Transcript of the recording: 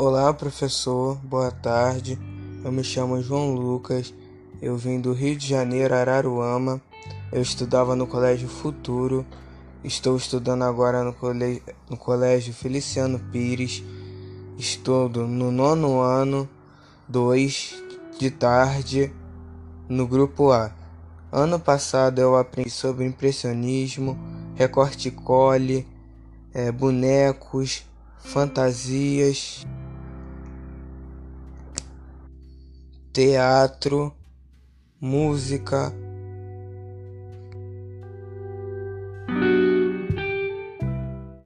Olá, professor. Boa tarde. Eu me chamo João Lucas. Eu vim do Rio de Janeiro, Araruama. Eu estudava no Colégio Futuro. Estou estudando agora no colégio, no colégio Feliciano Pires. Estudo no nono ano, 2 de tarde, no grupo A. Ano passado eu aprendi sobre impressionismo, recorte cole, é, bonecos, fantasias, teatro, música